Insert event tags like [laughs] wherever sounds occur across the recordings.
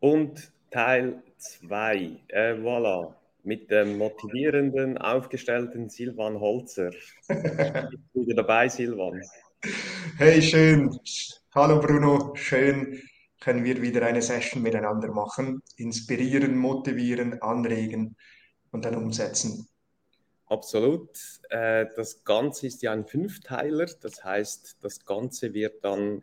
Und Teil 2, äh, voilà, mit dem motivierenden, aufgestellten Silvan Holzer. [laughs] Wieder dabei, Silvan? Hey, schön. Hallo Bruno, schön können wir wieder eine Session miteinander machen. Inspirieren, motivieren, anregen und dann umsetzen. Absolut. Äh, das Ganze ist ja ein Fünfteiler, das heißt, das Ganze wird dann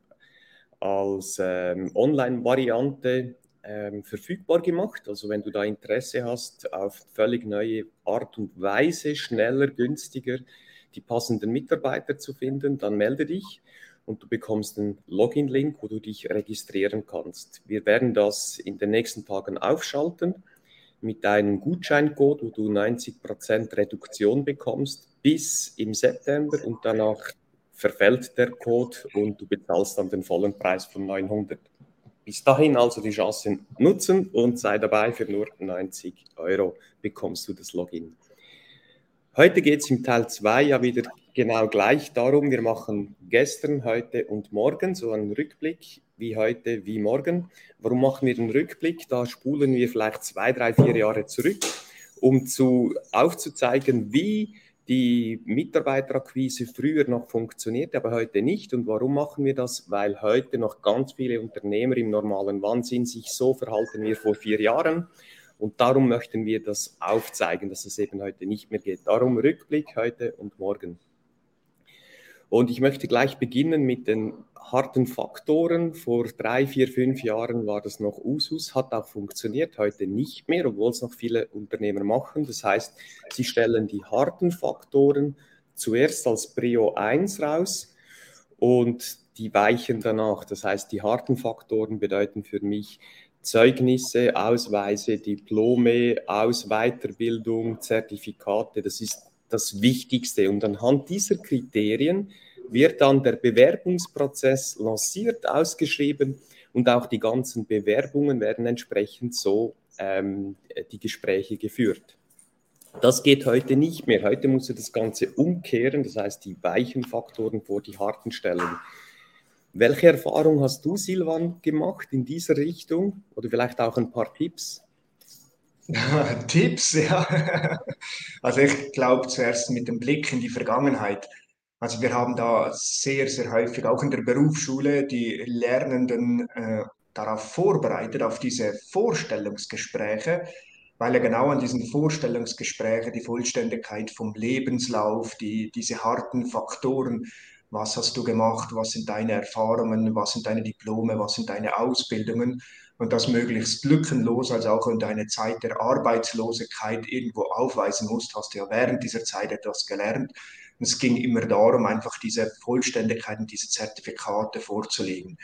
als ähm, Online-Variante ähm, verfügbar gemacht. Also wenn du da Interesse hast, auf völlig neue Art und Weise, schneller, günstiger die passenden Mitarbeiter zu finden, dann melde dich und du bekommst einen Login-Link, wo du dich registrieren kannst. Wir werden das in den nächsten Tagen aufschalten mit einem Gutscheincode, wo du 90% Reduktion bekommst bis im September und danach verfällt der Code und du bezahlst dann den vollen Preis von 900. Bis dahin also die Chance nutzen und sei dabei, für nur 90 Euro bekommst du das Login. Heute geht es im Teil 2 ja wieder genau gleich darum. Wir machen gestern, heute und morgen so einen Rückblick, wie heute, wie morgen. Warum machen wir den Rückblick? Da spulen wir vielleicht zwei, drei, vier Jahre zurück, um zu, aufzuzeigen, wie die Mitarbeiterakquise früher noch funktioniert, aber heute nicht. Und warum machen wir das? Weil heute noch ganz viele Unternehmer im normalen Wahnsinn sich so verhalten wie vor vier Jahren. Und darum möchten wir das aufzeigen, dass es eben heute nicht mehr geht. Darum Rückblick heute und morgen. Und ich möchte gleich beginnen mit den harten Faktoren. Vor drei, vier, fünf Jahren war das noch Usus, hat auch funktioniert, heute nicht mehr, obwohl es noch viele Unternehmer machen. Das heißt, sie stellen die harten Faktoren zuerst als Prio 1 raus und die weichen danach. Das heißt, die harten Faktoren bedeuten für mich Zeugnisse, Ausweise, Diplome, Aus Weiterbildung, Zertifikate. Das ist das Wichtigste. Und anhand dieser Kriterien wird dann der Bewerbungsprozess lanciert, ausgeschrieben und auch die ganzen Bewerbungen werden entsprechend so ähm, die Gespräche geführt. Das geht heute nicht mehr. Heute musst du das Ganze umkehren, das heißt die weichen Faktoren vor die harten stellen. Welche Erfahrung hast du, Silvan, gemacht in dieser Richtung oder vielleicht auch ein paar Tipps? [laughs] Tipps, ja. [laughs] Also ich glaube zuerst mit dem Blick in die Vergangenheit. Also wir haben da sehr, sehr häufig auch in der Berufsschule die Lernenden äh, darauf vorbereitet, auf diese Vorstellungsgespräche, weil ja genau an diesen Vorstellungsgesprächen die Vollständigkeit vom Lebenslauf, die, diese harten Faktoren, was hast du gemacht, was sind deine Erfahrungen, was sind deine Diplome, was sind deine Ausbildungen, und das möglichst lückenlos, also auch wenn du eine Zeit der Arbeitslosigkeit irgendwo aufweisen musst, hast du ja während dieser Zeit etwas gelernt. Und es ging immer darum, einfach diese Vollständigkeit und diese Zertifikate vorzulegen.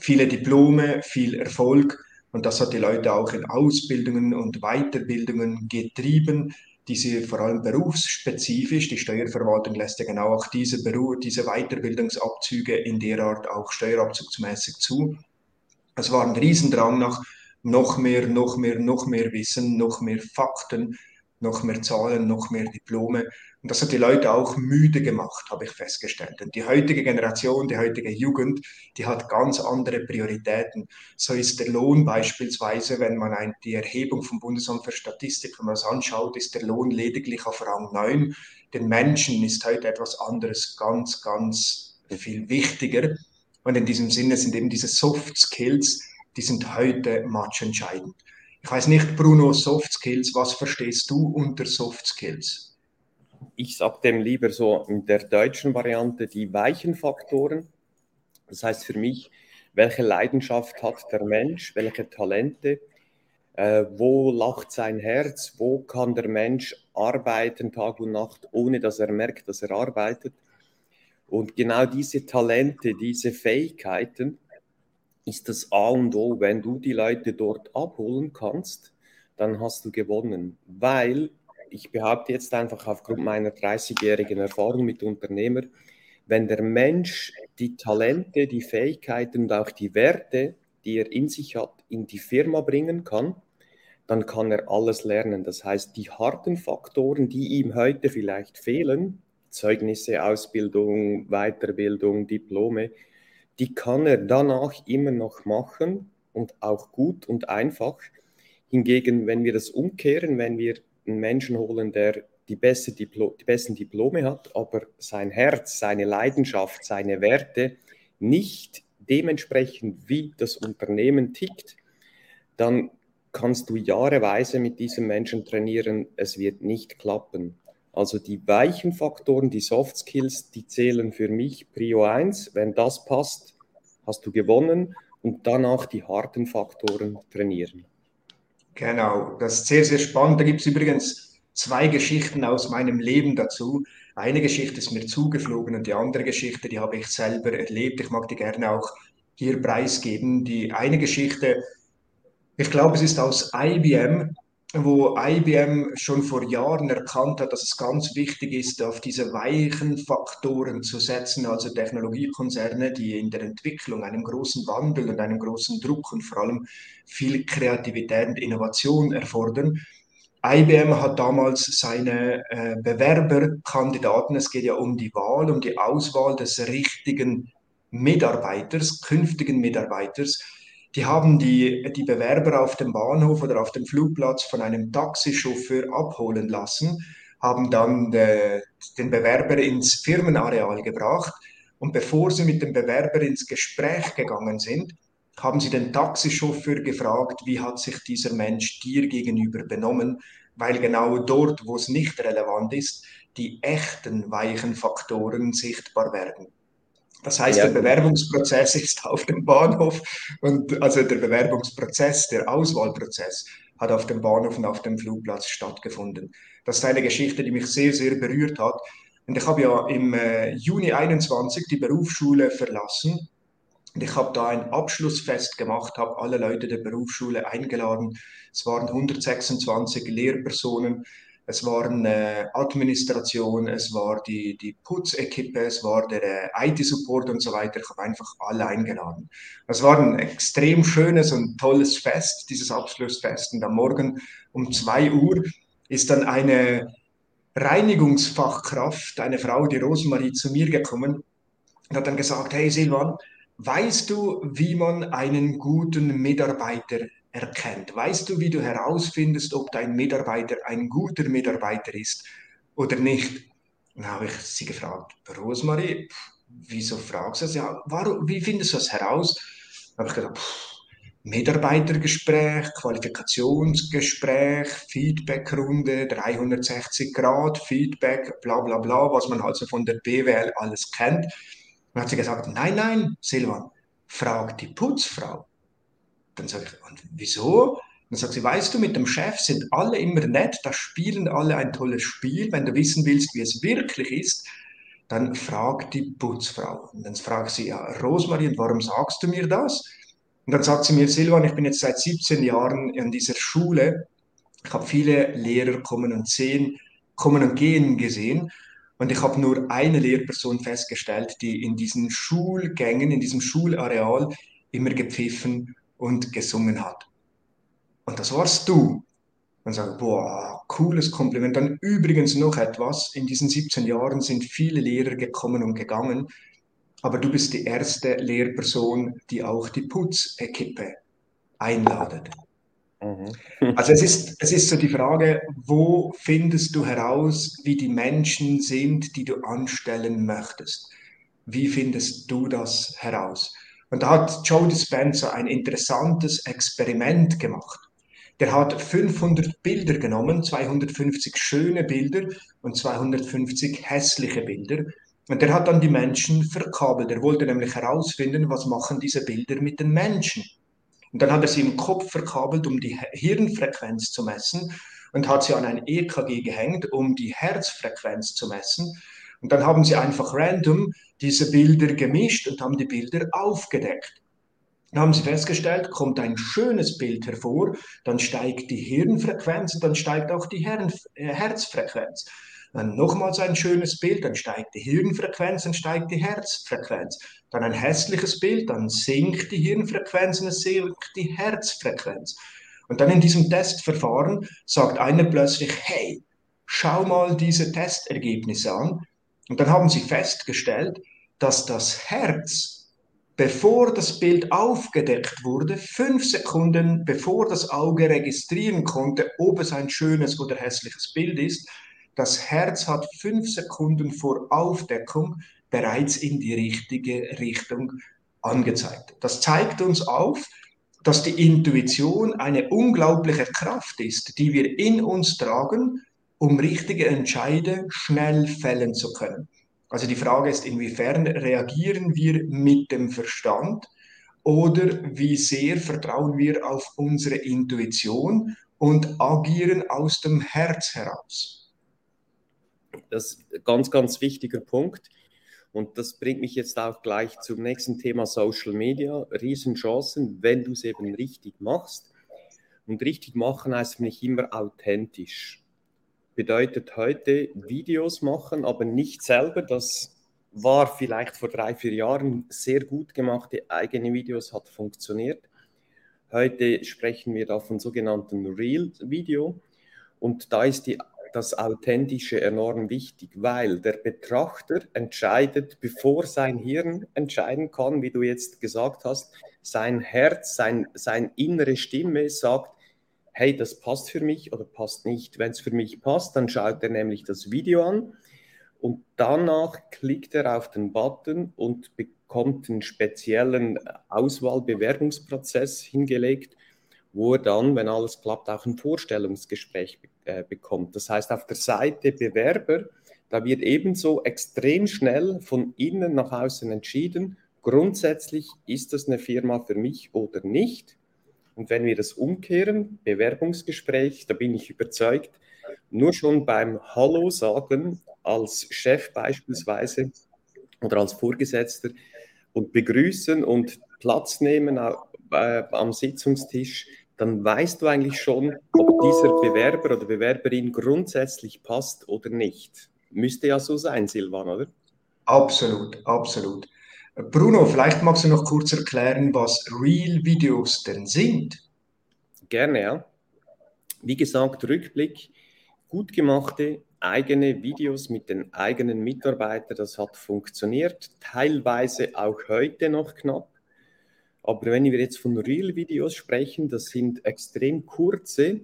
Viele Diplome, viel Erfolg und das hat die Leute auch in Ausbildungen und Weiterbildungen getrieben, diese vor allem berufsspezifisch. Die Steuerverwaltung lässt ja genau auch diese, Beruf, diese Weiterbildungsabzüge in der Art auch steuerabzugsmäßig zu. Es war ein Riesendrang nach noch mehr, noch mehr, noch mehr Wissen, noch mehr Fakten, noch mehr Zahlen, noch mehr Diplome. Und das hat die Leute auch müde gemacht, habe ich festgestellt. Und die heutige Generation, die heutige Jugend, die hat ganz andere Prioritäten. So ist der Lohn beispielsweise, wenn man ein, die Erhebung vom Bundesamt für Statistik, wenn man das anschaut, ist der Lohn lediglich auf Rang 9. Den Menschen ist heute etwas anderes ganz, ganz viel wichtiger. Und in diesem Sinne sind eben diese Soft Skills, die sind heute entscheidend. Ich weiß nicht, Bruno, Soft Skills, was verstehst du unter Soft Skills? Ich sage dem lieber so in der deutschen Variante die weichen Faktoren. Das heißt für mich, welche Leidenschaft hat der Mensch, welche Talente, äh, wo lacht sein Herz, wo kann der Mensch arbeiten Tag und Nacht, ohne dass er merkt, dass er arbeitet. Und genau diese Talente, diese Fähigkeiten ist das A und O. Wenn du die Leute dort abholen kannst, dann hast du gewonnen. Weil, ich behaupte jetzt einfach aufgrund meiner 30-jährigen Erfahrung mit Unternehmer, wenn der Mensch die Talente, die Fähigkeiten und auch die Werte, die er in sich hat, in die Firma bringen kann, dann kann er alles lernen. Das heißt, die harten Faktoren, die ihm heute vielleicht fehlen, Zeugnisse, Ausbildung, Weiterbildung, Diplome, die kann er danach immer noch machen, und auch gut und einfach. Hingegen, wenn wir das umkehren, wenn wir einen Menschen holen, der die, beste Diplo die besten Diplome hat, aber sein Herz, seine Leidenschaft, seine Werte nicht dementsprechend, wie das Unternehmen tickt, dann kannst du jahreweise mit diesem Menschen trainieren, es wird nicht klappen. Also die weichen Faktoren, die Soft Skills, die zählen für mich Prio 1. Wenn das passt, hast du gewonnen und danach die harten Faktoren trainieren. Genau, das ist sehr, sehr spannend. Da gibt es übrigens zwei Geschichten aus meinem Leben dazu. Eine Geschichte ist mir zugeflogen und die andere Geschichte, die habe ich selber erlebt. Ich mag die gerne auch hier preisgeben. Die eine Geschichte, ich glaube, es ist aus IBM wo IBM schon vor Jahren erkannt hat, dass es ganz wichtig ist, auf diese weichen Faktoren zu setzen, also Technologiekonzerne, die in der Entwicklung einen großen Wandel und einen großen Druck und vor allem viel Kreativität und Innovation erfordern. IBM hat damals seine äh, Bewerberkandidaten, es geht ja um die Wahl, um die Auswahl des richtigen Mitarbeiters, künftigen Mitarbeiters, die haben die, die Bewerber auf dem Bahnhof oder auf dem Flugplatz von einem Taxichauffeur abholen lassen, haben dann de, den Bewerber ins Firmenareal gebracht und bevor sie mit dem Bewerber ins Gespräch gegangen sind, haben sie den Taxichauffeur gefragt, wie hat sich dieser Mensch dir gegenüber benommen, weil genau dort, wo es nicht relevant ist, die echten weichen Faktoren sichtbar werden. Das heißt, ja. der Bewerbungsprozess ist [laughs] auf dem Bahnhof und also der Bewerbungsprozess, der Auswahlprozess hat auf dem Bahnhof und auf dem Flugplatz stattgefunden. Das ist eine Geschichte, die mich sehr, sehr berührt hat. Und ich habe ja im äh, Juni 21 die Berufsschule verlassen. Und ich habe da ein Abschlussfest gemacht, habe alle Leute der Berufsschule eingeladen. Es waren 126 Lehrpersonen es waren äh, Administration, es war die, die Putzequipe, es war der äh, IT-Support und so weiter. Ich habe einfach alle eingeladen. Es war ein extrem schönes und tolles Fest, dieses Abschlussfest. Und am Morgen um zwei Uhr ist dann eine Reinigungsfachkraft, eine Frau, die Rosemarie, zu mir gekommen und hat dann gesagt, hey Silvan, weißt du, wie man einen guten Mitarbeiter erkennt. Weißt du, wie du herausfindest, ob dein Mitarbeiter ein guter Mitarbeiter ist oder nicht? Dann habe ich sie gefragt, Rosmarie, wieso fragst du das? Ja, warum, wie findest du das heraus? Dann habe ich gesagt, pff, Mitarbeitergespräch, Qualifikationsgespräch, Feedbackrunde, 360 Grad, Feedback, bla bla bla, was man also von der BWL alles kennt. Dann hat sie gesagt, nein, nein, Silvan, frag die Putzfrau. Dann sage ich, und wieso? Dann sagt sie, weißt du, mit dem Chef sind alle immer nett, da spielen alle ein tolles Spiel. Wenn du wissen willst, wie es wirklich ist, dann frag die Putzfrau. Und dann fragt sie, ja, Rosmarie, warum sagst du mir das? Und dann sagt sie mir, Silvan, ich bin jetzt seit 17 Jahren in dieser Schule. Ich habe viele Lehrer kommen und sehen, kommen und gehen gesehen. Und ich habe nur eine Lehrperson festgestellt, die in diesen Schulgängen, in diesem Schulareal immer gepfiffen und gesungen hat. Und das warst du. Man sagt, boah, cooles Kompliment. Dann übrigens noch etwas. In diesen 17 Jahren sind viele Lehrer gekommen und gegangen, aber du bist die erste Lehrperson, die auch die Putzequipe einladet. Mhm. Also es ist, es ist so die Frage, wo findest du heraus, wie die Menschen sind, die du anstellen möchtest? Wie findest du das heraus? Und da hat Joe Dispenza ein interessantes Experiment gemacht. Der hat 500 Bilder genommen, 250 schöne Bilder und 250 hässliche Bilder. Und der hat dann die Menschen verkabelt. Er wollte nämlich herausfinden, was machen diese Bilder mit den Menschen. Und dann hat er sie im Kopf verkabelt, um die Hirnfrequenz zu messen und hat sie an ein EKG gehängt, um die Herzfrequenz zu messen. Und dann haben sie einfach random diese Bilder gemischt und haben die Bilder aufgedeckt. Dann haben sie festgestellt, kommt ein schönes Bild hervor, dann steigt die Hirnfrequenz und dann steigt auch die Herren, äh, Herzfrequenz. Dann nochmals ein schönes Bild, dann steigt die Hirnfrequenz, dann steigt die Herzfrequenz. Dann ein hässliches Bild, dann sinkt die Hirnfrequenz und es sinkt die Herzfrequenz. Und dann in diesem Testverfahren sagt einer plötzlich, hey, schau mal diese Testergebnisse an. Und dann haben sie festgestellt, dass das Herz bevor das Bild aufgedeckt wurde, fünf Sekunden bevor das Auge registrieren konnte, ob es ein schönes oder hässliches Bild ist, das Herz hat fünf Sekunden vor Aufdeckung bereits in die richtige Richtung angezeigt. Das zeigt uns auf, dass die Intuition eine unglaubliche Kraft ist, die wir in uns tragen, um richtige Entscheide schnell fällen zu können. Also die Frage ist, inwiefern reagieren wir mit dem Verstand oder wie sehr vertrauen wir auf unsere Intuition und agieren aus dem Herz heraus. Das ist ein ganz, ganz wichtiger Punkt. Und das bringt mich jetzt auch gleich zum nächsten Thema Social Media. Riesenchancen, wenn du es eben richtig machst. Und richtig machen heißt mich immer authentisch. Bedeutet heute Videos machen, aber nicht selber. Das war vielleicht vor drei, vier Jahren sehr gut gemachte eigene Videos, hat funktioniert. Heute sprechen wir da von sogenannten Real-Video. Und da ist die das Authentische enorm wichtig, weil der Betrachter entscheidet, bevor sein Hirn entscheiden kann, wie du jetzt gesagt hast, sein Herz, sein, sein innere Stimme sagt, hey, das passt für mich oder passt nicht. Wenn es für mich passt, dann schaut er nämlich das Video an und danach klickt er auf den Button und bekommt einen speziellen Auswahlbewerbungsprozess hingelegt, wo er dann, wenn alles klappt, auch ein Vorstellungsgespräch äh, bekommt. Das heißt, auf der Seite Bewerber, da wird ebenso extrem schnell von innen nach außen entschieden, grundsätzlich ist das eine Firma für mich oder nicht. Und wenn wir das umkehren, Bewerbungsgespräch, da bin ich überzeugt, nur schon beim Hallo sagen als Chef beispielsweise oder als Vorgesetzter und begrüßen und Platz nehmen äh, am Sitzungstisch, dann weißt du eigentlich schon, ob dieser Bewerber oder Bewerberin grundsätzlich passt oder nicht. Müsste ja so sein, Silvan, oder? Absolut, absolut. Bruno, vielleicht magst du noch kurz erklären, was Real-Videos denn sind. Gerne, ja. Wie gesagt, Rückblick, gut gemachte eigene Videos mit den eigenen Mitarbeitern, das hat funktioniert, teilweise auch heute noch knapp. Aber wenn wir jetzt von Real-Videos sprechen, das sind extrem kurze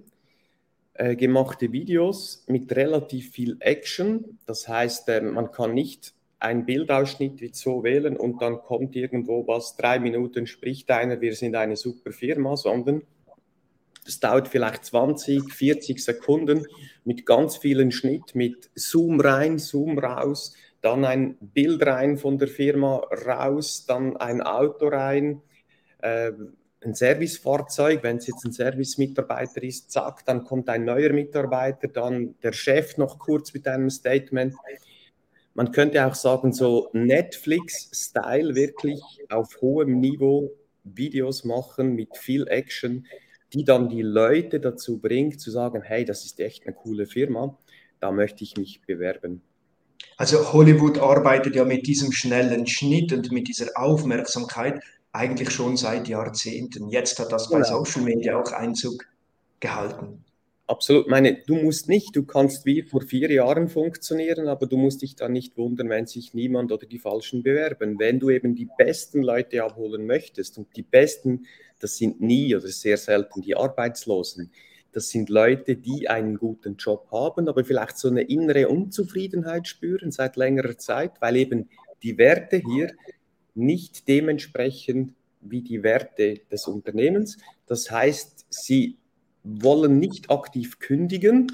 äh, gemachte Videos mit relativ viel Action. Das heißt, äh, man kann nicht einen Bildausschnitt wie so wählen und dann kommt irgendwo was, drei Minuten spricht einer, wir sind eine super Firma, sondern das dauert vielleicht 20, 40 Sekunden mit ganz vielen Schnitt, mit Zoom rein, Zoom raus, dann ein Bild rein von der Firma raus, dann ein Auto rein, äh, ein Servicefahrzeug, wenn es jetzt ein Servicemitarbeiter ist, zack, dann kommt ein neuer Mitarbeiter, dann der Chef noch kurz mit einem Statement. Man könnte auch sagen, so Netflix-Style wirklich auf hohem Niveau Videos machen mit viel Action, die dann die Leute dazu bringt, zu sagen, hey, das ist echt eine coole Firma, da möchte ich mich bewerben. Also Hollywood arbeitet ja mit diesem schnellen Schnitt und mit dieser Aufmerksamkeit eigentlich schon seit Jahrzehnten. Jetzt hat das bei genau. Social Media auch Einzug gehalten. Absolut. Meine, du musst nicht, du kannst wie vor vier Jahren funktionieren, aber du musst dich dann nicht wundern, wenn sich niemand oder die Falschen bewerben. Wenn du eben die besten Leute abholen möchtest und die besten, das sind nie oder sehr selten die Arbeitslosen. Das sind Leute, die einen guten Job haben, aber vielleicht so eine innere Unzufriedenheit spüren seit längerer Zeit, weil eben die Werte hier nicht dementsprechend wie die Werte des Unternehmens. Das heißt, sie wollen nicht aktiv kündigen,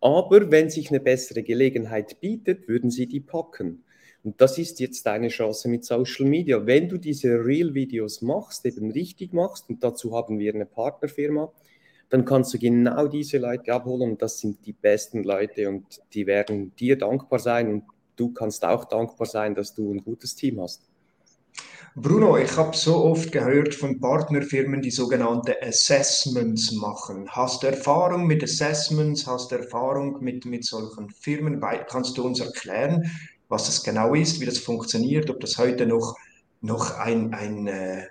aber wenn sich eine bessere Gelegenheit bietet, würden sie die packen. Und das ist jetzt deine Chance mit Social Media. Wenn du diese Real-Videos machst, eben richtig machst, und dazu haben wir eine Partnerfirma, dann kannst du genau diese Leute abholen und das sind die besten Leute und die werden dir dankbar sein und du kannst auch dankbar sein, dass du ein gutes Team hast. Bruno, ich habe so oft gehört von Partnerfirmen, die sogenannte Assessments machen. Hast du Erfahrung mit Assessments? Hast du Erfahrung mit, mit solchen Firmen? Kannst du uns erklären, was das genau ist, wie das funktioniert, ob das heute noch, noch ein, ein, äh,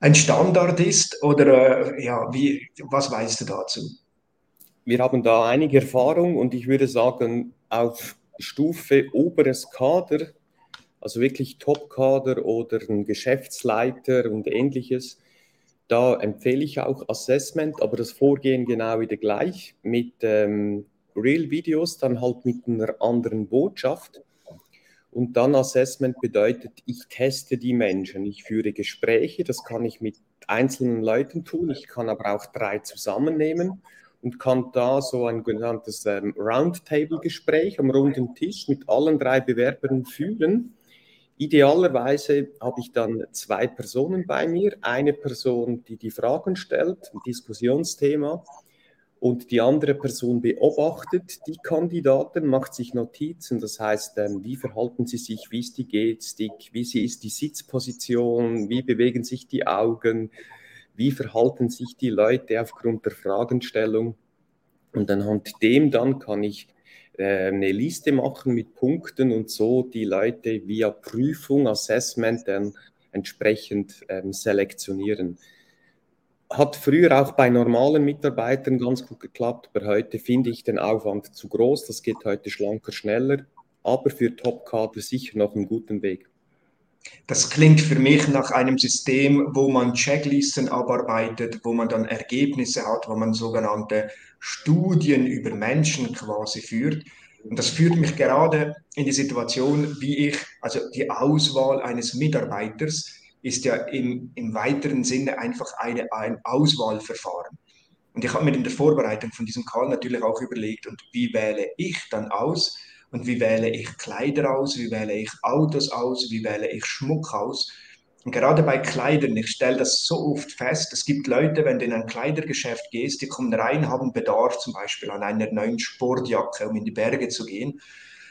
ein Standard ist oder äh, ja, wie, was weißt du dazu? Wir haben da einige Erfahrung und ich würde sagen, auf Stufe oberes Kader also wirklich Top-Kader oder ein Geschäftsleiter und ähnliches, da empfehle ich auch Assessment, aber das Vorgehen genau wieder gleich mit ähm, Real-Videos, dann halt mit einer anderen Botschaft. Und dann Assessment bedeutet, ich teste die Menschen, ich führe Gespräche, das kann ich mit einzelnen Leuten tun, ich kann aber auch drei zusammennehmen und kann da so ein genanntes ähm, Roundtable-Gespräch am runden Tisch mit allen drei Bewerbern führen. Idealerweise habe ich dann zwei Personen bei mir, eine Person, die die Fragen stellt, ein Diskussionsthema, und die andere Person beobachtet die Kandidaten, macht sich Notizen, das heißt, ähm, wie verhalten sie sich, wie ist die Gestik, wie ist die Sitzposition, wie bewegen sich die Augen, wie verhalten sich die Leute aufgrund der Fragenstellung. Und anhand dem dann kann ich eine Liste machen mit Punkten und so die Leute via Prüfung, Assessment dann entsprechend ähm, selektionieren. Hat früher auch bei normalen Mitarbeitern ganz gut geklappt, aber heute finde ich den Aufwand zu groß. Das geht heute schlanker, schneller, aber für Top-Kader sicher noch einen guten Weg. Das klingt für mich nach einem System, wo man Checklisten abarbeitet, wo man dann Ergebnisse hat, wo man sogenannte Studien über Menschen quasi führt. Und das führt mich gerade in die Situation, wie ich, also die Auswahl eines Mitarbeiters ist ja im, im weiteren Sinne einfach eine, ein Auswahlverfahren. Und ich habe mir in der Vorbereitung von diesem Call natürlich auch überlegt, und wie wähle ich dann aus? Und wie wähle ich Kleider aus? Wie wähle ich Autos aus? Wie wähle ich Schmuck aus? Und gerade bei Kleidern, ich stelle das so oft fest, es gibt Leute, wenn du in ein Kleidergeschäft gehst, die kommen rein, haben Bedarf zum Beispiel an einer neuen Sportjacke, um in die Berge zu gehen.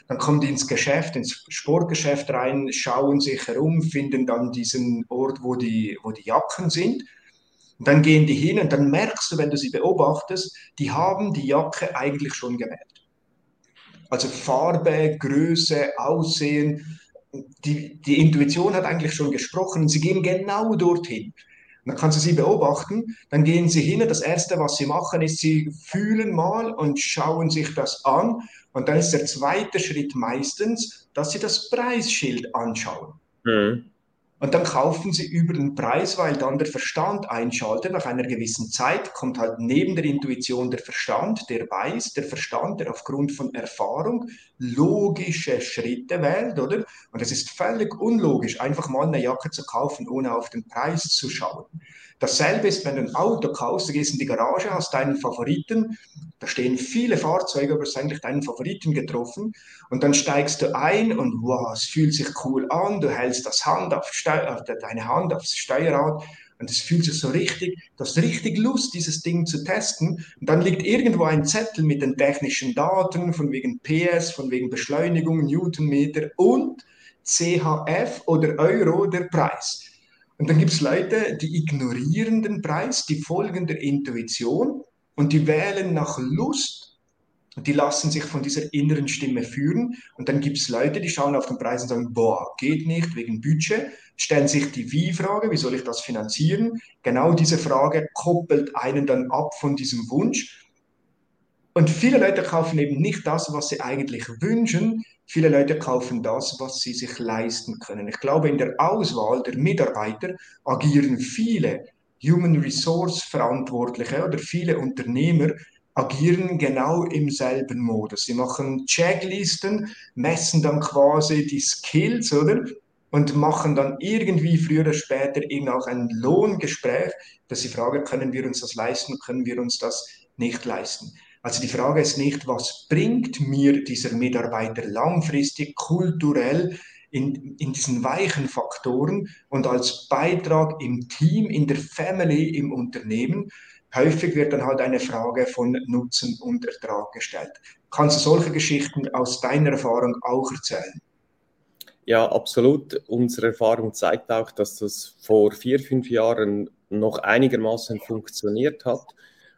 Dann kommen die ins Geschäft, ins Sportgeschäft rein, schauen sich herum, finden dann diesen Ort, wo die, wo die Jacken sind. Und dann gehen die hin und dann merkst du, wenn du sie beobachtest, die haben die Jacke eigentlich schon gewählt. Also Farbe, Größe, Aussehen, die, die Intuition hat eigentlich schon gesprochen sie gehen genau dorthin. Dann kannst du sie beobachten, dann gehen sie hin, das Erste, was sie machen, ist, sie fühlen mal und schauen sich das an. Und dann ist der zweite Schritt meistens, dass sie das Preisschild anschauen. Mhm. Und dann kaufen sie über den Preis, weil dann der Verstand einschaltet. Nach einer gewissen Zeit kommt halt neben der Intuition der Verstand, der weiß, der Verstand, der aufgrund von Erfahrung logische Schritte wählt, oder? Und es ist völlig unlogisch, einfach mal eine Jacke zu kaufen, ohne auf den Preis zu schauen. Dasselbe ist, wenn du ein Auto kaufst, du gehst in die Garage, hast deinen Favoriten, da stehen viele Fahrzeuge, aber es ist eigentlich deinen Favoriten getroffen und dann steigst du ein und wow, es fühlt sich cool an, du hältst das Hand auf Steu deine Hand aufs Steuerrad und es fühlt sich so richtig, du hast richtig Lust, dieses Ding zu testen. Und dann liegt irgendwo ein Zettel mit den technischen Daten, von wegen PS, von wegen Beschleunigung, Newtonmeter und CHF oder Euro der Preis. Und dann gibt es Leute, die ignorieren den Preis, die folgen der Intuition und die wählen nach Lust und die lassen sich von dieser inneren Stimme führen. Und dann gibt es Leute, die schauen auf den Preis und sagen, boah, geht nicht wegen Budget, stellen sich die Wie-Frage, wie soll ich das finanzieren? Genau diese Frage koppelt einen dann ab von diesem Wunsch. Und viele Leute kaufen eben nicht das, was sie eigentlich wünschen, Viele Leute kaufen das, was sie sich leisten können. Ich glaube, in der Auswahl der Mitarbeiter agieren viele Human Resource Verantwortliche oder viele Unternehmer agieren genau im selben Modus. Sie machen Checklisten, messen dann quasi die Skills, oder? Und machen dann irgendwie früher oder später eben auch ein Lohngespräch, dass sie fragen, können wir uns das leisten, können wir uns das nicht leisten. Also die Frage ist nicht, was bringt mir dieser Mitarbeiter langfristig kulturell in, in diesen weichen Faktoren und als Beitrag im Team, in der Family, im Unternehmen. Häufig wird dann halt eine Frage von Nutzen und Ertrag gestellt. Kannst du solche Geschichten aus deiner Erfahrung auch erzählen? Ja, absolut. Unsere Erfahrung zeigt auch, dass das vor vier, fünf Jahren noch einigermaßen funktioniert hat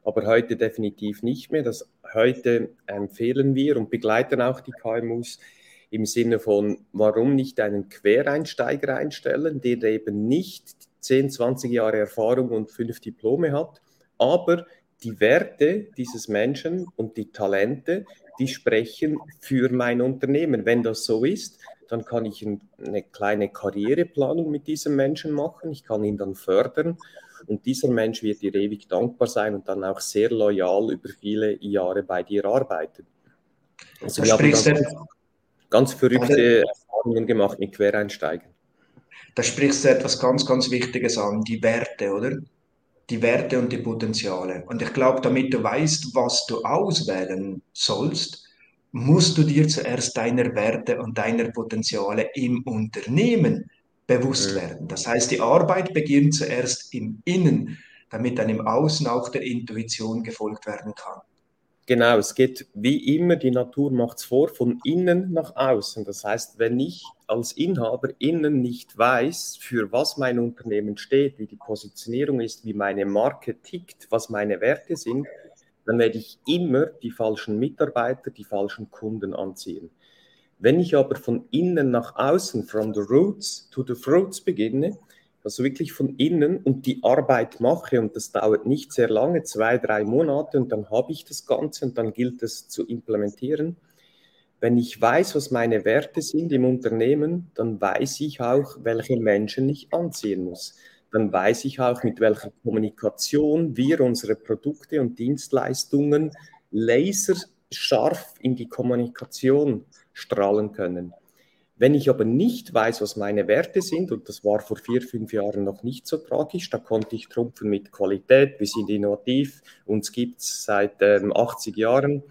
aber heute definitiv nicht mehr. Das heute empfehlen wir und begleiten auch die KMUs im Sinne von, warum nicht einen Quereinsteiger einstellen, der eben nicht 10, 20 Jahre Erfahrung und fünf Diplome hat, aber die Werte dieses Menschen und die Talente, die sprechen für mein Unternehmen. Wenn das so ist, dann kann ich eine kleine Karriereplanung mit diesem Menschen machen, ich kann ihn dann fördern und dieser Mensch wird dir ewig dankbar sein und dann auch sehr loyal über viele Jahre bei dir arbeiten. Also wir haben ganz, ganz verrückte Erfahrungen gemacht mit Quereinsteigern. Da sprichst du etwas ganz, ganz Wichtiges an, die Werte, oder? Die Werte und die Potenziale. Und ich glaube, damit du weißt, was du auswählen sollst, musst du dir zuerst deiner Werte und deiner Potenziale im Unternehmen bewusst werden. Das heißt, die Arbeit beginnt zuerst im Innen, damit dann im Außen auch der Intuition gefolgt werden kann. Genau, es geht wie immer, die Natur macht es vor, von innen nach außen. Das heißt, wenn ich als Inhaber innen nicht weiß, für was mein Unternehmen steht, wie die Positionierung ist, wie meine Marke tickt, was meine Werte sind, dann werde ich immer die falschen Mitarbeiter, die falschen Kunden anziehen. Wenn ich aber von innen nach außen, from the roots to the fruits beginne, also wirklich von innen und die Arbeit mache, und das dauert nicht sehr lange, zwei, drei Monate, und dann habe ich das Ganze und dann gilt es zu implementieren. Wenn ich weiß, was meine Werte sind im Unternehmen, dann weiß ich auch, welche Menschen ich anziehen muss dann weiß ich auch, mit welcher Kommunikation wir unsere Produkte und Dienstleistungen laserscharf in die Kommunikation strahlen können. Wenn ich aber nicht weiß, was meine Werte sind, und das war vor vier, fünf Jahren noch nicht so tragisch, da konnte ich trumpfen mit Qualität, wir sind innovativ, uns gibt es seit ähm, 80 Jahren,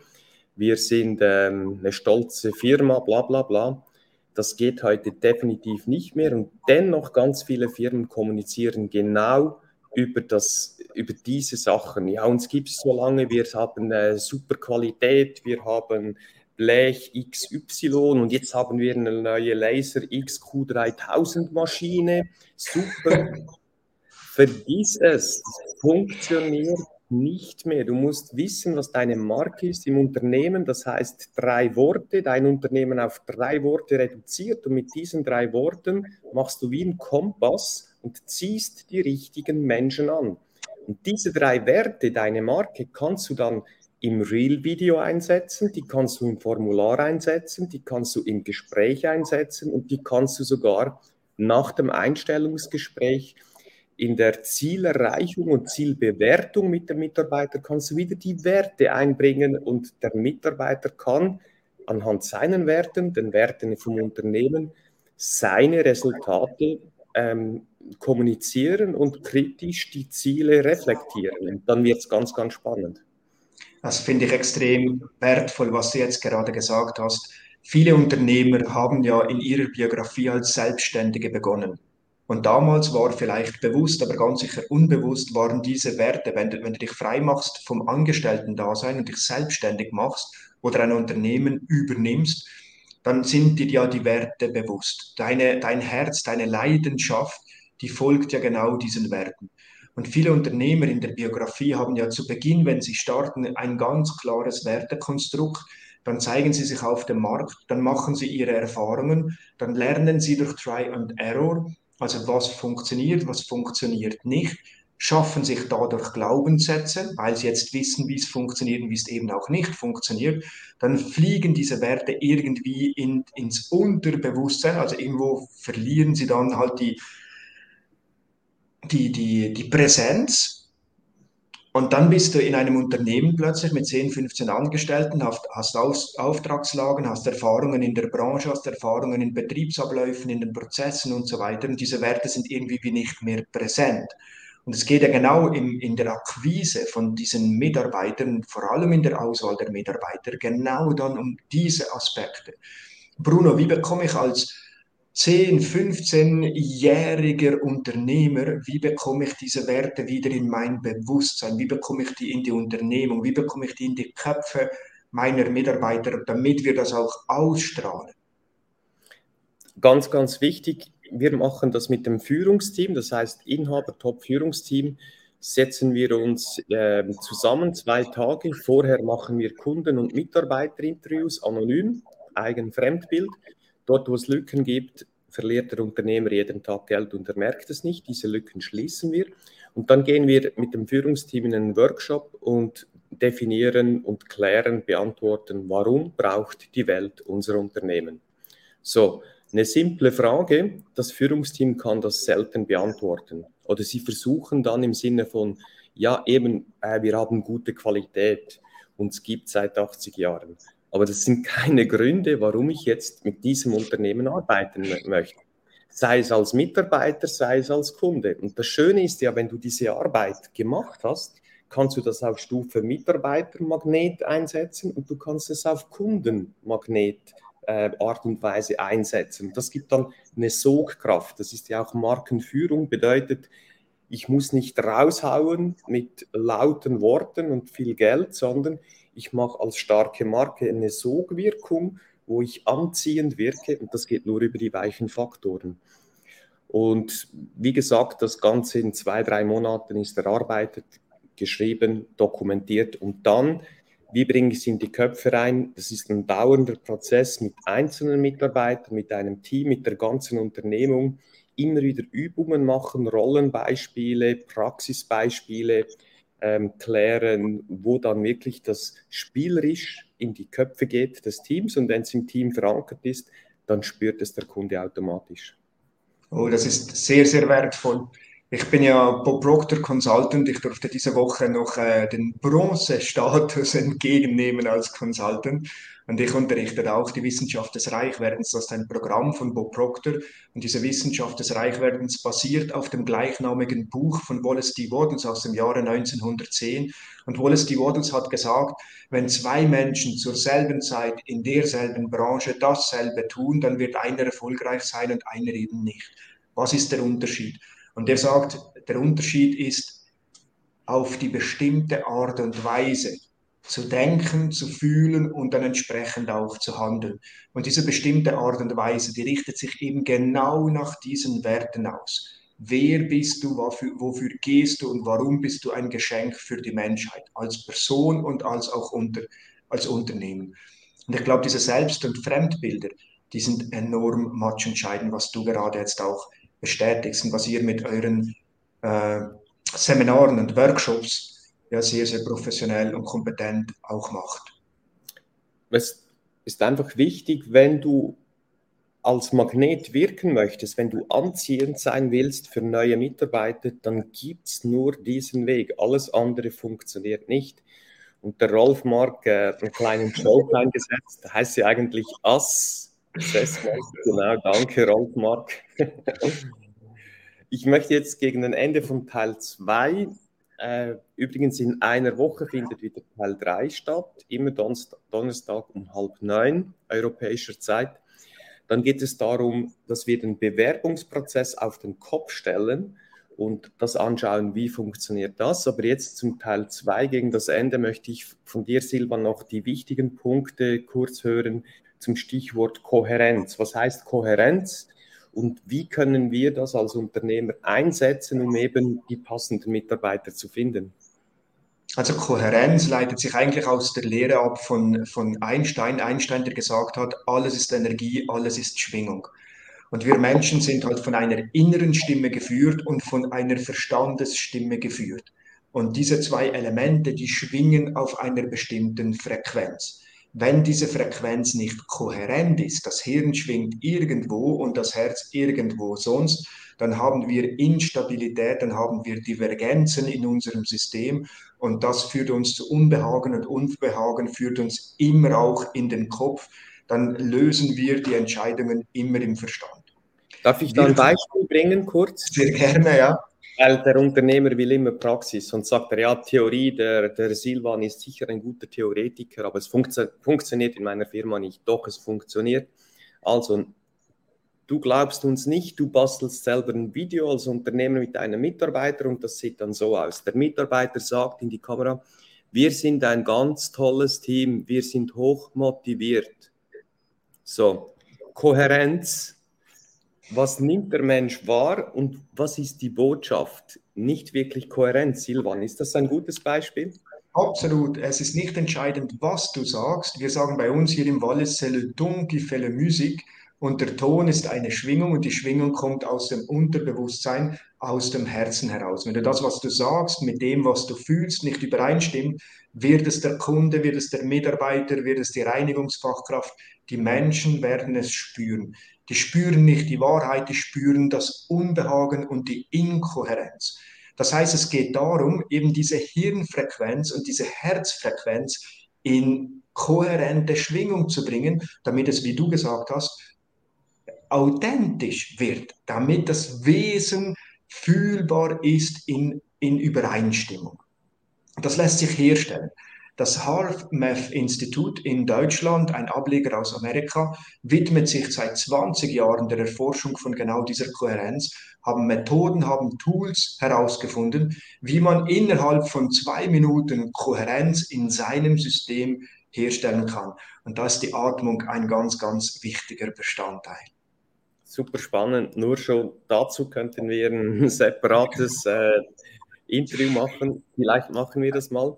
wir sind ähm, eine stolze Firma, bla bla bla. Das geht heute definitiv nicht mehr und dennoch ganz viele Firmen kommunizieren genau über, das, über diese Sachen. Ja, uns gibt es so lange, wir haben äh, super Qualität, wir haben Blech XY und jetzt haben wir eine neue Laser XQ3000 Maschine. Super. Vergiss es, funktioniert nicht mehr. Du musst wissen, was deine Marke ist im Unternehmen. Das heißt, drei Worte, dein Unternehmen auf drei Worte reduziert. Und mit diesen drei Worten machst du wie ein Kompass und ziehst die richtigen Menschen an. Und diese drei Werte, deine Marke, kannst du dann im Real-Video einsetzen, die kannst du im Formular einsetzen, die kannst du im Gespräch einsetzen und die kannst du sogar nach dem Einstellungsgespräch in der Zielerreichung und Zielbewertung mit dem Mitarbeiter kannst du wieder die Werte einbringen und der Mitarbeiter kann anhand seinen Werten, den Werten vom Unternehmen, seine Resultate ähm, kommunizieren und kritisch die Ziele reflektieren. Und dann wird es ganz, ganz spannend. Das finde ich extrem wertvoll, was du jetzt gerade gesagt hast. Viele Unternehmer haben ja in ihrer Biografie als Selbstständige begonnen. Und damals war vielleicht bewusst, aber ganz sicher unbewusst waren diese Werte, wenn du, wenn du dich frei machst vom Angestellten-Dasein und dich selbstständig machst oder ein Unternehmen übernimmst, dann sind dir ja die Werte bewusst. Deine, dein Herz, deine Leidenschaft, die folgt ja genau diesen Werten. Und viele Unternehmer in der Biografie haben ja zu Beginn, wenn sie starten, ein ganz klares Wertekonstrukt. Dann zeigen sie sich auf dem Markt, dann machen sie ihre Erfahrungen, dann lernen sie durch Try and Error also was funktioniert, was funktioniert nicht, schaffen sich dadurch Glaubenssätze, weil sie jetzt wissen, wie es funktioniert und wie es eben auch nicht funktioniert, dann fliegen diese Werte irgendwie in, ins Unterbewusstsein, also irgendwo verlieren sie dann halt die, die, die, die Präsenz und dann bist du in einem Unternehmen plötzlich mit 10, 15 Angestellten, hast, Auftragslagen, hast Erfahrungen in der Branche, hast Erfahrungen in Betriebsabläufen, in den Prozessen und so weiter. Und diese Werte sind irgendwie wie nicht mehr präsent. Und es geht ja genau im, in der Akquise von diesen Mitarbeitern, vor allem in der Auswahl der Mitarbeiter, genau dann um diese Aspekte. Bruno, wie bekomme ich als 10, 15-jähriger Unternehmer, wie bekomme ich diese Werte wieder in mein Bewusstsein? Wie bekomme ich die in die Unternehmung? Wie bekomme ich die in die Köpfe meiner Mitarbeiter, damit wir das auch ausstrahlen? Ganz, ganz wichtig, wir machen das mit dem Führungsteam, das heißt Inhaber, Top-Führungsteam, setzen wir uns äh, zusammen zwei Tage. Vorher machen wir Kunden- und Mitarbeiterinterviews anonym, eigen Fremdbild. Dort, wo es Lücken gibt, verliert der Unternehmer jeden Tag Geld und er merkt es nicht. Diese Lücken schließen wir. Und dann gehen wir mit dem Führungsteam in einen Workshop und definieren und klären, beantworten, warum braucht die Welt unser Unternehmen. So, eine simple Frage, das Führungsteam kann das selten beantworten. Oder sie versuchen dann im Sinne von, ja, eben, äh, wir haben gute Qualität und es gibt seit 80 Jahren. Aber das sind keine Gründe, warum ich jetzt mit diesem Unternehmen arbeiten möchte. Sei es als Mitarbeiter, sei es als Kunde. Und das Schöne ist ja, wenn du diese Arbeit gemacht hast, kannst du das auf Stufe Mitarbeitermagnet einsetzen und du kannst es auf Kundenmagnet äh, Art und Weise einsetzen. Das gibt dann eine Sogkraft. Das ist ja auch Markenführung, bedeutet, ich muss nicht raushauen mit lauten Worten und viel Geld, sondern ich mache als starke Marke eine Sogwirkung, wo ich anziehend wirke und das geht nur über die weichen Faktoren. Und wie gesagt, das Ganze in zwei, drei Monaten ist erarbeitet, geschrieben, dokumentiert und dann, wie bringe ich es in die Köpfe rein? Das ist ein dauernder Prozess mit einzelnen Mitarbeitern, mit einem Team, mit der ganzen Unternehmung. Immer wieder Übungen machen, Rollenbeispiele, Praxisbeispiele, ähm, klären, wo dann wirklich das spielerisch in die Köpfe geht des Teams und wenn es im Team verankert ist, dann spürt es der Kunde automatisch. Oh, das ist sehr, sehr wertvoll. Ich bin ja Bob Proctor Consultant. Ich durfte diese Woche noch äh, den Bronzestatus [laughs] entgegennehmen als Consultant. Und ich unterrichte auch die Wissenschaft des Reichwerdens. Das ist ein Programm von Bob Proctor. Und diese Wissenschaft des Reichwerdens basiert auf dem gleichnamigen Buch von Wallace D. Waddles aus dem Jahre 1910. Und Wallace D. Waddles hat gesagt, wenn zwei Menschen zur selben Zeit in derselben Branche dasselbe tun, dann wird einer erfolgreich sein und einer eben nicht. Was ist der Unterschied? Und er sagt, der Unterschied ist auf die bestimmte Art und Weise zu denken, zu fühlen und dann entsprechend auch zu handeln. Und diese bestimmte Art und Weise, die richtet sich eben genau nach diesen Werten aus. Wer bist du, wofür, wofür gehst du und warum bist du ein Geschenk für die Menschheit als Person und als auch unter, als Unternehmen. Und ich glaube, diese Selbst- und Fremdbilder, die sind enorm matchentscheidend, was du gerade jetzt auch bestätigst und was ihr mit euren äh, Seminaren und Workshops ja sehr, sehr professionell und kompetent auch macht. Es ist einfach wichtig, wenn du als Magnet wirken möchtest, wenn du anziehend sein willst für neue Mitarbeiter, dann gibt es nur diesen Weg. Alles andere funktioniert nicht. Und der Rolf Mark äh, einen kleinen Joke eingesetzt, heißt ja eigentlich Ass Genau, danke Rolf Mark. Ich möchte jetzt gegen das Ende von Teil 2, äh, übrigens in einer Woche findet wieder Teil 3 statt, immer Donnerstag um halb neun europäischer Zeit. Dann geht es darum, dass wir den Bewerbungsprozess auf den Kopf stellen und das anschauen, wie funktioniert das. Aber jetzt zum Teil 2 gegen das Ende möchte ich von dir, Silvan, noch die wichtigen Punkte kurz hören, zum Stichwort Kohärenz. Was heißt Kohärenz und wie können wir das als Unternehmer einsetzen, um eben die passenden Mitarbeiter zu finden? Also Kohärenz leitet sich eigentlich aus der Lehre ab von, von Einstein. Einstein, der gesagt hat, alles ist Energie, alles ist Schwingung. Und wir Menschen sind halt von einer inneren Stimme geführt und von einer Verstandesstimme geführt. Und diese zwei Elemente, die schwingen auf einer bestimmten Frequenz. Wenn diese Frequenz nicht kohärent ist, das Hirn schwingt irgendwo und das Herz irgendwo sonst, dann haben wir Instabilität, dann haben wir Divergenzen in unserem System und das führt uns zu Unbehagen und Unbehagen führt uns immer auch in den Kopf. Dann lösen wir die Entscheidungen immer im Verstand. Darf ich da ein Beispiel bringen, kurz? Sehr gerne, ja. Weil der Unternehmer will immer Praxis und sagt er, ja, Theorie, der, der Silvan ist sicher ein guter Theoretiker, aber es funktio funktioniert in meiner Firma nicht. Doch, es funktioniert. Also, du glaubst uns nicht, du bastelst selber ein Video als Unternehmer mit einem Mitarbeiter und das sieht dann so aus. Der Mitarbeiter sagt in die Kamera, wir sind ein ganz tolles Team, wir sind hoch motiviert. So, Kohärenz was nimmt der Mensch wahr und was ist die Botschaft? Nicht wirklich kohärent. Silvan, ist das ein gutes Beispiel? Absolut. Es ist nicht entscheidend, was du sagst. Wir sagen bei uns hier im Wallis, c'est le ton qui fait la musique. und der Ton ist eine Schwingung und die Schwingung kommt aus dem Unterbewusstsein, aus dem Herzen heraus. Wenn du das, was du sagst, mit dem, was du fühlst, nicht übereinstimmt, wird es der Kunde, wird es der Mitarbeiter, wird es die Reinigungsfachkraft, die Menschen werden es spüren. Die spüren nicht die Wahrheit, die spüren das Unbehagen und die Inkohärenz. Das heißt, es geht darum, eben diese Hirnfrequenz und diese Herzfrequenz in kohärente Schwingung zu bringen, damit es, wie du gesagt hast, authentisch wird, damit das Wesen fühlbar ist in, in Übereinstimmung. Das lässt sich herstellen. Das HeartMath-Institut in Deutschland, ein Ableger aus Amerika, widmet sich seit 20 Jahren der Erforschung von genau dieser Kohärenz, haben Methoden, haben Tools herausgefunden, wie man innerhalb von zwei Minuten Kohärenz in seinem System herstellen kann. Und da ist die Atmung ein ganz, ganz wichtiger Bestandteil super spannend. Nur schon dazu könnten wir ein separates äh, Interview machen. Vielleicht machen wir das mal.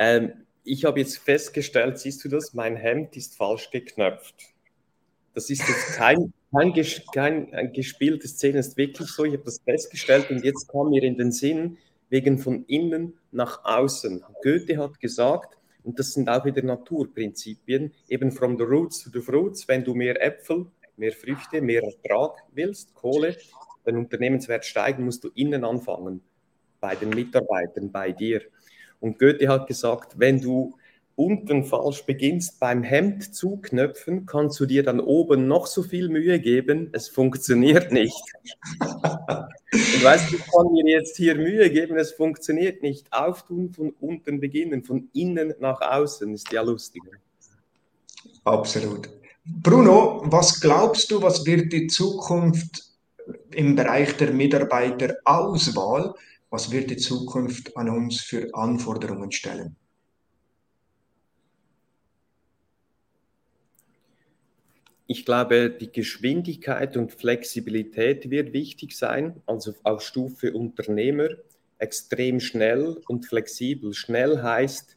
Ähm, ich habe jetzt festgestellt, siehst du das? Mein Hemd ist falsch geknöpft. Das ist jetzt kein, kein, kein ein gespielte Szene, ist wirklich so. Ich habe das festgestellt und jetzt kam mir in den Sinn, wegen von innen nach außen. Goethe hat gesagt, und das sind auch wieder Naturprinzipien, eben from the roots to the fruits, wenn du mehr Äpfel mehr Früchte, mehr Ertrag willst, Kohle, dein Unternehmenswert steigen, musst du innen anfangen, bei den Mitarbeitern, bei dir. Und Goethe hat gesagt, wenn du unten falsch beginnst beim Hemd zuknöpfen, kannst du dir dann oben noch so viel Mühe geben, es funktioniert nicht. Und weißt du, ich kann mir jetzt hier Mühe geben, es funktioniert nicht. Auftun von unten beginnen, von innen nach außen ist ja lustiger. Absolut. Bruno, was glaubst du, was wird die Zukunft im Bereich der Mitarbeiterauswahl, was wird die Zukunft an uns für Anforderungen stellen? Ich glaube, die Geschwindigkeit und Flexibilität wird wichtig sein, also auf Stufe Unternehmer, extrem schnell und flexibel. Schnell heißt,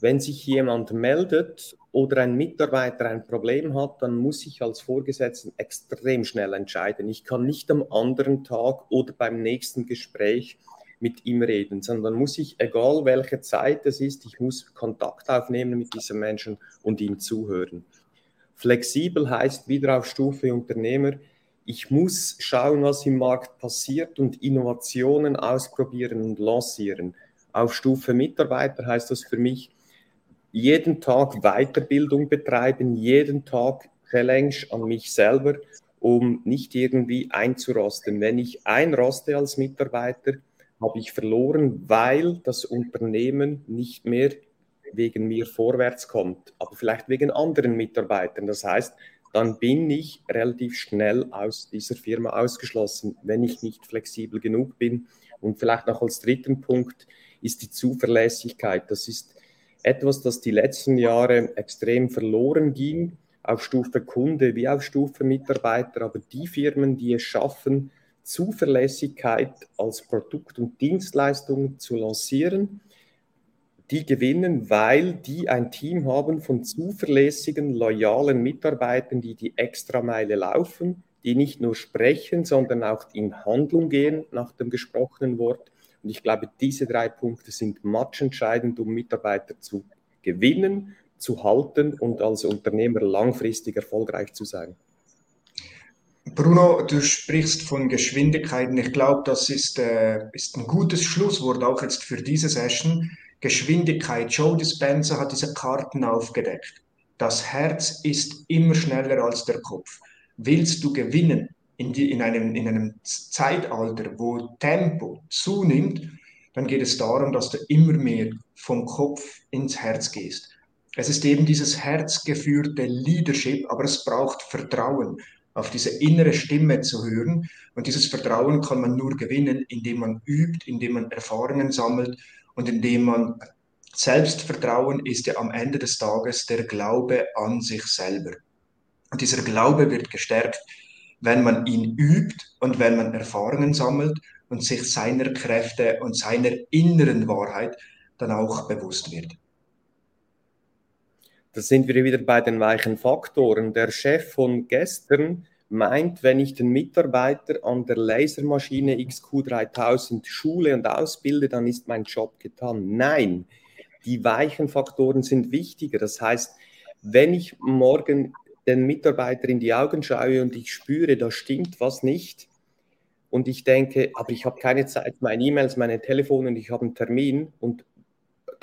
wenn sich jemand meldet oder ein Mitarbeiter ein Problem hat, dann muss ich als Vorgesetzten extrem schnell entscheiden. Ich kann nicht am anderen Tag oder beim nächsten Gespräch mit ihm reden, sondern muss ich, egal welche Zeit es ist, ich muss Kontakt aufnehmen mit diesem Menschen und ihm zuhören. Flexibel heißt wieder auf Stufe Unternehmer, ich muss schauen, was im Markt passiert und Innovationen ausprobieren und lancieren. Auf Stufe Mitarbeiter heißt das für mich, jeden Tag Weiterbildung betreiben, jeden Tag Challenge an mich selber, um nicht irgendwie einzurosten. Wenn ich einroste als Mitarbeiter, habe ich verloren, weil das Unternehmen nicht mehr wegen mir vorwärts kommt, aber vielleicht wegen anderen Mitarbeitern. Das heißt, dann bin ich relativ schnell aus dieser Firma ausgeschlossen, wenn ich nicht flexibel genug bin. Und vielleicht noch als dritten Punkt ist die Zuverlässigkeit. Das ist etwas, das die letzten Jahre extrem verloren ging, auf Stufe Kunde wie auf Stufe Mitarbeiter. Aber die Firmen, die es schaffen, Zuverlässigkeit als Produkt und Dienstleistung zu lancieren, die gewinnen, weil die ein Team haben von zuverlässigen, loyalen Mitarbeitern, die die Extrameile laufen, die nicht nur sprechen, sondern auch in Handlung gehen nach dem gesprochenen Wort und ich glaube, diese drei Punkte sind matchentscheidend, um Mitarbeiter zu gewinnen, zu halten und als Unternehmer langfristig erfolgreich zu sein. Bruno, du sprichst von Geschwindigkeiten. Ich glaube, das ist, äh, ist ein gutes Schlusswort auch jetzt für diese Session. Geschwindigkeit. Joe Dispenza hat diese Karten aufgedeckt. Das Herz ist immer schneller als der Kopf. Willst du gewinnen, in, die, in, einem, in einem Zeitalter, wo Tempo zunimmt, dann geht es darum, dass du immer mehr vom Kopf ins Herz gehst. Es ist eben dieses herzgeführte Leadership, aber es braucht Vertrauen, auf diese innere Stimme zu hören. Und dieses Vertrauen kann man nur gewinnen, indem man übt, indem man Erfahrungen sammelt und indem man Selbstvertrauen ist ja am Ende des Tages der Glaube an sich selber. Und dieser Glaube wird gestärkt, wenn man ihn übt und wenn man Erfahrungen sammelt und sich seiner Kräfte und seiner inneren Wahrheit dann auch bewusst wird. Da sind wir wieder bei den weichen Faktoren. Der Chef von gestern meint, wenn ich den Mitarbeiter an der Lasermaschine XQ3000 schule und ausbilde, dann ist mein Job getan. Nein, die weichen Faktoren sind wichtiger. Das heißt, wenn ich morgen den Mitarbeiter in die Augen schaue und ich spüre, da stimmt was nicht, und ich denke, aber ich habe keine Zeit, meine E-Mails, meine Telefone und ich habe einen Termin und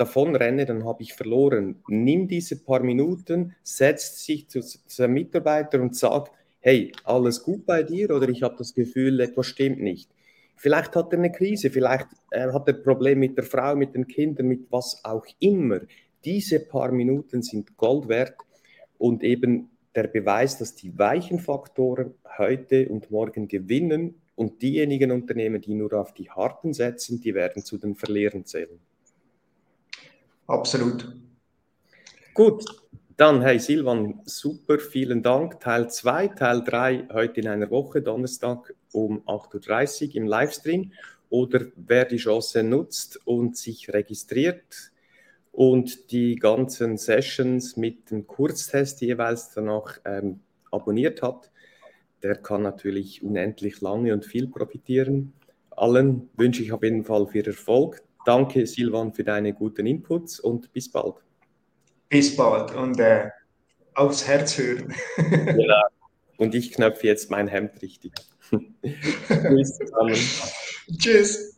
davon renne, dann habe ich verloren. Nimm diese paar Minuten, setz dich zu, zu einem Mitarbeiter und sag, hey, alles gut bei dir oder ich habe das Gefühl, etwas stimmt nicht. Vielleicht hat er eine Krise, vielleicht äh, hat er ein Problem mit der Frau, mit den Kindern, mit was auch immer. Diese paar Minuten sind Gold wert und eben der Beweis, dass die weichen Faktoren heute und morgen gewinnen und diejenigen Unternehmen, die nur auf die harten setzen, die werden zu den Verlierern zählen. Absolut. Gut, dann, hey Silvan, super, vielen Dank. Teil 2, Teil 3 heute in einer Woche, Donnerstag um 8.30 Uhr im Livestream. Oder wer die Chance nutzt und sich registriert und die ganzen Sessions mit dem Kurztest jeweils danach ähm, abonniert hat, der kann natürlich unendlich lange und viel profitieren. Allen wünsche ich auf jeden Fall viel Erfolg. Danke, Silvan, für deine guten Inputs und bis bald. Bis bald und äh, aufs Herz hören. [laughs] genau. Und ich knöpfe jetzt mein Hemd richtig. [laughs] Tschüss. Tschüss.